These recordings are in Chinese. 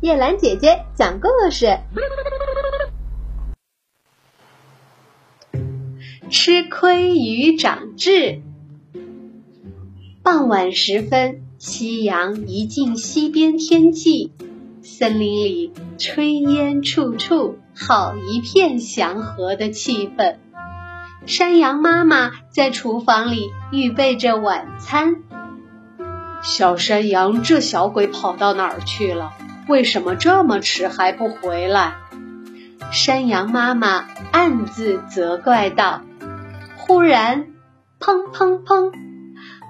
叶兰姐姐讲故事：吃亏与长智。傍晚时分，夕阳一进西边天际，森林里炊烟处处，好一片祥和的气氛。山羊妈妈在厨房里预备着晚餐。小山羊，这小鬼跑到哪儿去了？为什么这么迟还不回来？山羊妈妈暗自责怪道。忽然，砰砰砰，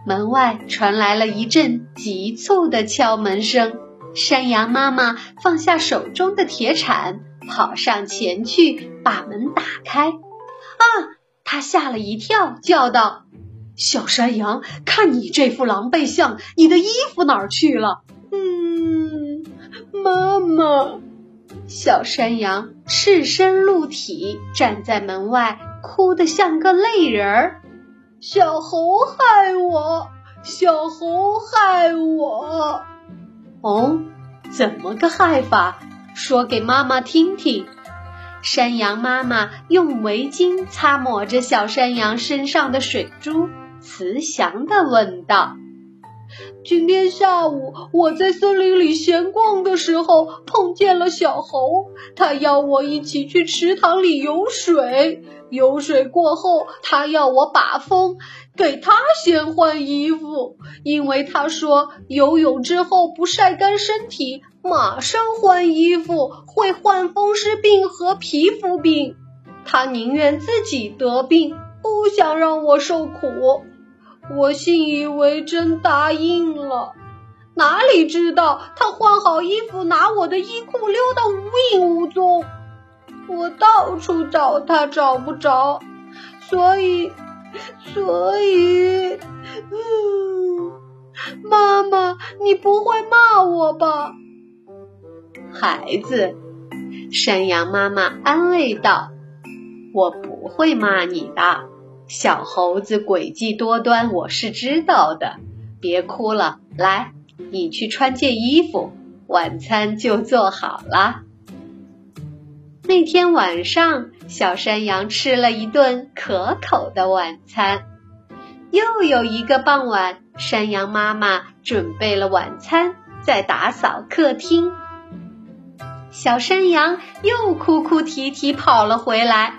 门外传来了一阵急促的敲门声。山羊妈妈放下手中的铁铲，跑上前去把门打开。啊！他吓了一跳，叫道。小山羊，看你这副狼狈相，你的衣服哪儿去了？嗯，妈妈。小山羊赤身露体站在门外，哭得像个泪人儿。小猴害我，小猴害我。哦，怎么个害法？说给妈妈听听。山羊妈妈用围巾擦抹着小山羊身上的水珠。慈祥地问道：“今天下午我在森林里闲逛的时候，碰见了小猴，他要我一起去池塘里游水。游水过后，他要我把风，给他先换衣服，因为他说游泳之后不晒干身体，马上换衣服会患风湿病和皮肤病。他宁愿自己得病，不想让我受苦。”我信以为真，答应了。哪里知道他换好衣服，拿我的衣裤溜得无影无踪。我到处找他，找不着。所以，所以，嗯，妈妈，你不会骂我吧？孩子，山羊妈妈安慰道：“我不会骂你的。”小猴子诡计多端，我是知道的。别哭了，来，你去穿件衣服，晚餐就做好了。那天晚上，小山羊吃了一顿可口的晚餐。又有一个傍晚，山羊妈妈准备了晚餐，在打扫客厅。小山羊又哭哭啼啼跑了回来，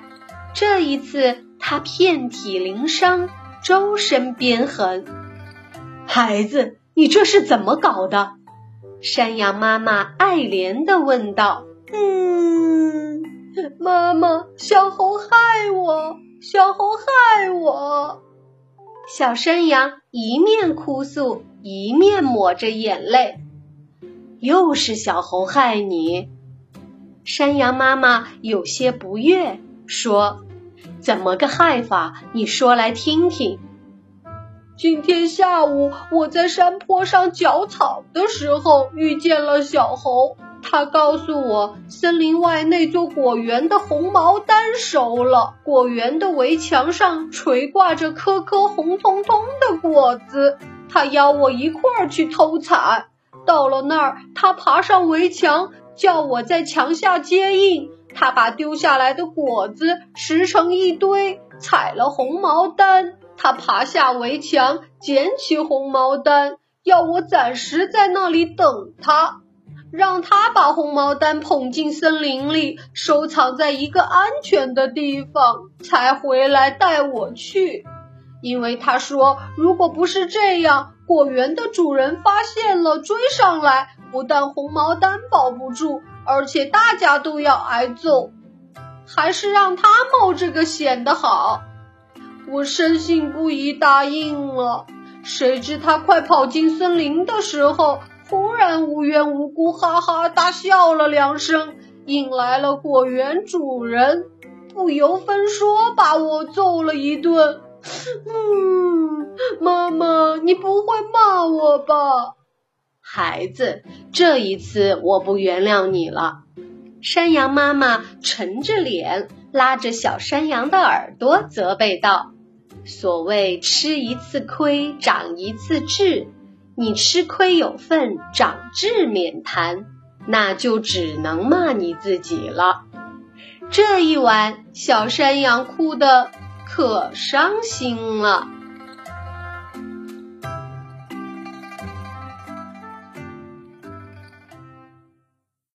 这一次。他遍体鳞伤，周身鞭痕。孩子，你这是怎么搞的？山羊妈妈爱怜的问道。嗯，妈妈，小猴害我，小猴害我。小山羊一面哭诉，一面抹着眼泪。又是小猴害你？山羊妈妈有些不悦，说。怎么个害法？你说来听听。今天下午我在山坡上嚼草的时候，遇见了小猴。他告诉我，森林外那座果园的红毛丹熟了，果园的围墙上垂挂着颗颗红彤彤的果子。他邀我一块儿去偷采。到了那儿，他爬上围墙，叫我在墙下接应。他把丢下来的果子拾成一堆，采了红毛丹。他爬下围墙，捡起红毛丹，要我暂时在那里等他，让他把红毛丹捧进森林里，收藏在一个安全的地方，才回来带我去。因为他说，如果不是这样，果园的主人发现了，追上来，不但红毛丹保不住。而且大家都要挨揍，还是让他冒这个险的好。我深信不疑答应了。谁知他快跑进森林的时候，忽然无缘无故哈哈大笑了两声，引来了果园主人，不由分说把我揍了一顿。嗯，妈妈，你不会骂我吧？孩子，这一次我不原谅你了。山羊妈妈沉着脸，拉着小山羊的耳朵，责备道：“所谓吃一次亏，长一次智。你吃亏有份，长智免谈。那就只能骂你自己了。这一晚，小山羊哭得可伤心了。